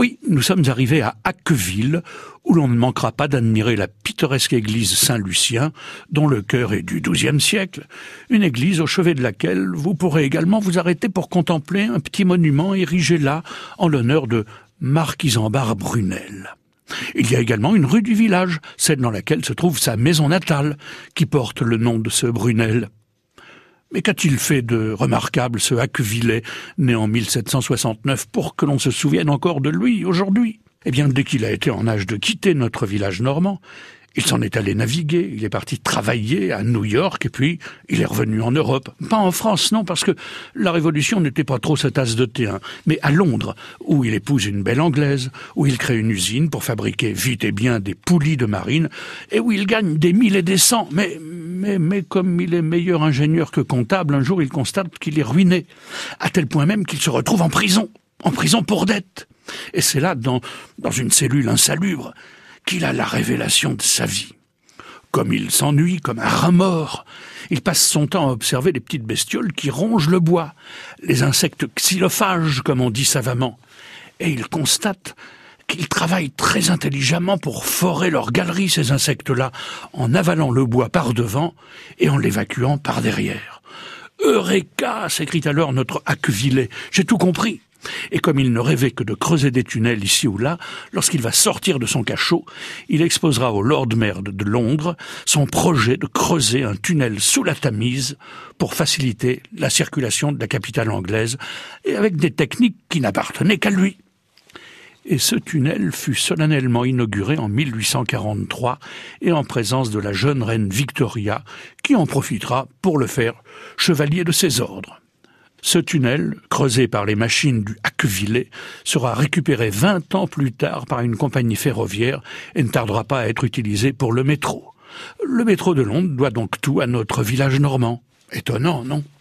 Oui, nous sommes arrivés à Acqueville, où l'on ne manquera pas d'admirer la pittoresque église Saint-Lucien, dont le chœur est du XIIe siècle, une église au chevet de laquelle vous pourrez également vous arrêter pour contempler un petit monument érigé là en l'honneur de Marc Isambard Brunel. Il y a également une rue du village, celle dans laquelle se trouve sa maison natale, qui porte le nom de ce Brunel. Mais qu'a-t-il fait de remarquable ce Hacquevillet, né en 1769, pour que l'on se souvienne encore de lui aujourd'hui? Eh bien, dès qu'il a été en âge de quitter notre village normand, il s'en est allé naviguer, il est parti travailler à New York et puis il est revenu en Europe. Pas en France, non, parce que la Révolution n'était pas trop sa tasse de thé, hein, mais à Londres, où il épouse une belle Anglaise, où il crée une usine pour fabriquer vite et bien des poulies de marine, et où il gagne des mille et des cents. Mais, mais, mais comme il est meilleur ingénieur que comptable, un jour il constate qu'il est ruiné, à tel point même qu'il se retrouve en prison, en prison pour dette. Et c'est là, dans, dans une cellule insalubre, qu'il a la révélation de sa vie. Comme il s'ennuie comme un rat mort, il passe son temps à observer les petites bestioles qui rongent le bois, les insectes xylophages, comme on dit savamment, et il constate qu'ils travaillent très intelligemment pour forer leur galerie, ces insectes-là, en avalant le bois par devant et en l'évacuant par derrière. Eureka s'écrie alors notre Aquevillet. J'ai tout compris. Et comme il ne rêvait que de creuser des tunnels ici ou là, lorsqu'il va sortir de son cachot, il exposera au Lord Mayor de Londres son projet de creuser un tunnel sous la Tamise pour faciliter la circulation de la capitale anglaise, et avec des techniques qui n'appartenaient qu'à lui. Et ce tunnel fut solennellement inauguré en 1843 et en présence de la jeune reine Victoria, qui en profitera pour le faire chevalier de ses ordres. Ce tunnel, creusé par les machines du Hacquevillet, sera récupéré 20 ans plus tard par une compagnie ferroviaire et ne tardera pas à être utilisé pour le métro. Le métro de Londres doit donc tout à notre village normand. Étonnant, non?